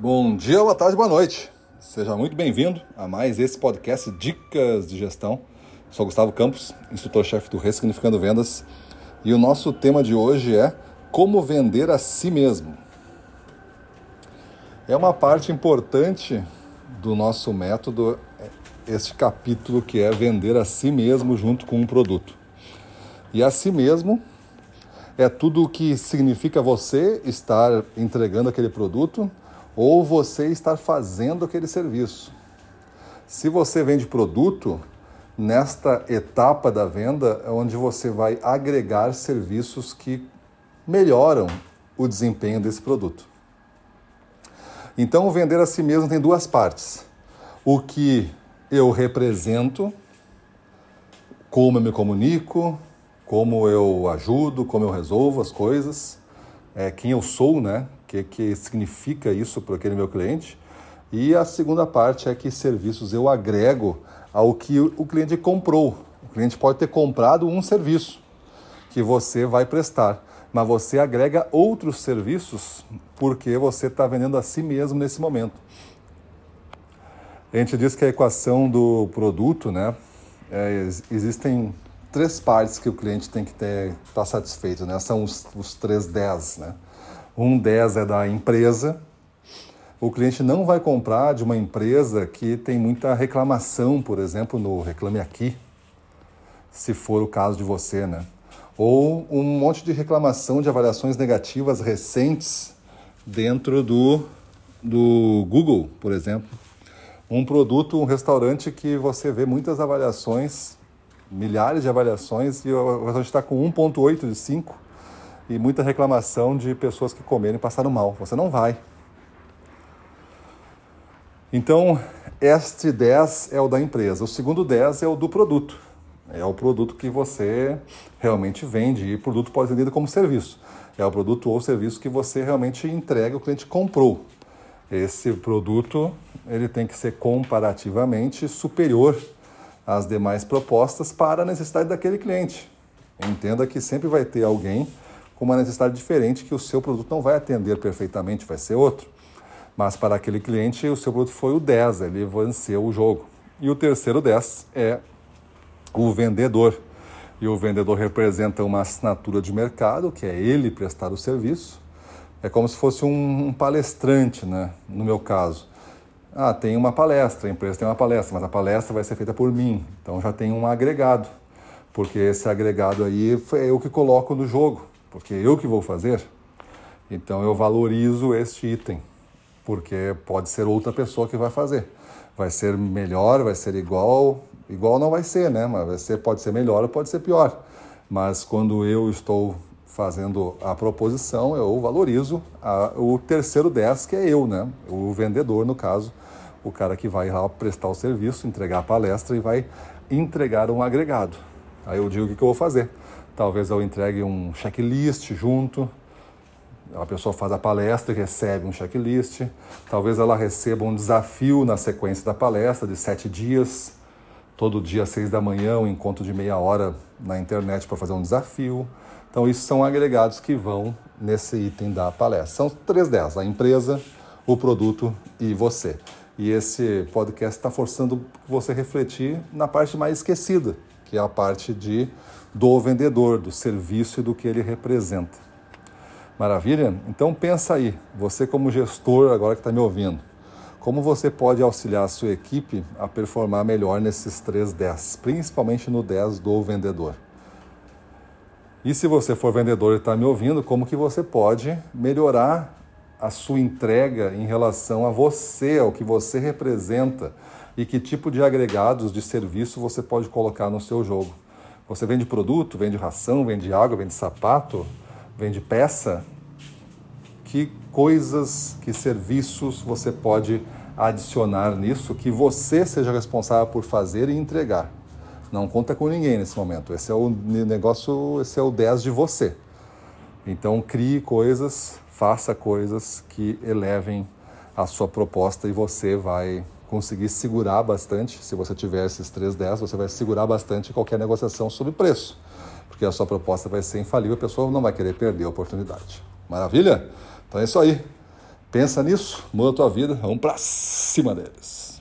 Bom dia, boa tarde, boa noite. Seja muito bem-vindo a mais esse podcast Dicas de Gestão. Sou Gustavo Campos, instrutor-chefe do Ressignificando Vendas, e o nosso tema de hoje é como vender a si mesmo. É uma parte importante do nosso método este capítulo que é vender a si mesmo junto com um produto. E a si mesmo é tudo o que significa você estar entregando aquele produto ou você estar fazendo aquele serviço. Se você vende produto, nesta etapa da venda é onde você vai agregar serviços que melhoram o desempenho desse produto. Então, vender a si mesmo tem duas partes. O que eu represento, como eu me comunico, como eu ajudo, como eu resolvo as coisas, é, quem eu sou, né? O que, que significa isso para aquele meu cliente. E a segunda parte é que serviços eu agrego ao que o cliente comprou. O cliente pode ter comprado um serviço que você vai prestar, mas você agrega outros serviços porque você está vendendo a si mesmo nesse momento. A gente diz que a equação do produto, né, é, existem três partes que o cliente tem que estar tá satisfeito, né? São os, os três 10, né? Um 10 é da empresa. O cliente não vai comprar de uma empresa que tem muita reclamação, por exemplo, no Reclame Aqui, se for o caso de você, né? Ou um monte de reclamação de avaliações negativas recentes dentro do, do Google, por exemplo um produto, um restaurante que você vê muitas avaliações, milhares de avaliações, e o restaurante está com 1,8 de 5 e muita reclamação de pessoas que comeram e passaram mal. Você não vai. Então, este 10 é o da empresa. O segundo 10 é o do produto. É o produto que você realmente vende. E produto pode ser vendido como serviço. É o produto ou serviço que você realmente entrega, o cliente comprou. Esse produto ele tem que ser comparativamente superior às demais propostas para a necessidade daquele cliente. Entenda que sempre vai ter alguém com uma necessidade diferente que o seu produto não vai atender perfeitamente, vai ser outro. Mas para aquele cliente, o seu produto foi o 10, ele venceu o jogo. E o terceiro 10 é o vendedor. E o vendedor representa uma assinatura de mercado, que é ele prestar o serviço, é como se fosse um, palestrante, né? no meu caso. Ah, tem uma palestra, a empresa tem uma palestra, mas a palestra vai ser feita por mim. Então já tem um agregado, porque esse agregado aí é eu que coloco no jogo, porque eu que vou fazer. Então eu valorizo este item, porque pode ser outra pessoa que vai fazer. Vai ser melhor, vai ser igual, igual não vai ser, né? Mas vai ser, pode ser melhor ou pode ser pior. Mas quando eu estou fazendo a proposição, eu valorizo a, o terceiro 10, que é eu, né? O vendedor, no caso, o cara que vai lá prestar o serviço, entregar a palestra e vai entregar um agregado. Aí eu digo o que, que eu vou fazer. Talvez eu entregue um checklist junto, a pessoa faz a palestra e recebe um checklist. Talvez ela receba um desafio na sequência da palestra de sete dias. Todo dia, às seis da manhã, um encontro de meia hora na internet para fazer um desafio. Então, isso são agregados que vão nesse item da palestra. São três delas: a empresa, o produto e você. E esse podcast está forçando você refletir na parte mais esquecida, que é a parte de do vendedor, do serviço e do que ele representa. Maravilha? Então pensa aí, você como gestor agora que está me ouvindo, como você pode auxiliar a sua equipe a performar melhor nesses três 10, principalmente no 10 do vendedor. E se você for vendedor e está me ouvindo, como que você pode melhorar a sua entrega em relação a você, ao que você representa e que tipo de agregados de serviço você pode colocar no seu jogo? Você vende produto, vende ração, vende água, vende sapato, vende peça? Que coisas, que serviços você pode adicionar nisso que você seja responsável por fazer e entregar? Não conta com ninguém nesse momento. Esse é o negócio, esse é o 10 de você. Então crie coisas, faça coisas que elevem a sua proposta e você vai conseguir segurar bastante. Se você tiver esses 3 10, você vai segurar bastante qualquer negociação sobre preço, porque a sua proposta vai ser infalível, a pessoa não vai querer perder a oportunidade. Maravilha? Então é isso aí. Pensa nisso, muda a tua vida, vamos para cima deles.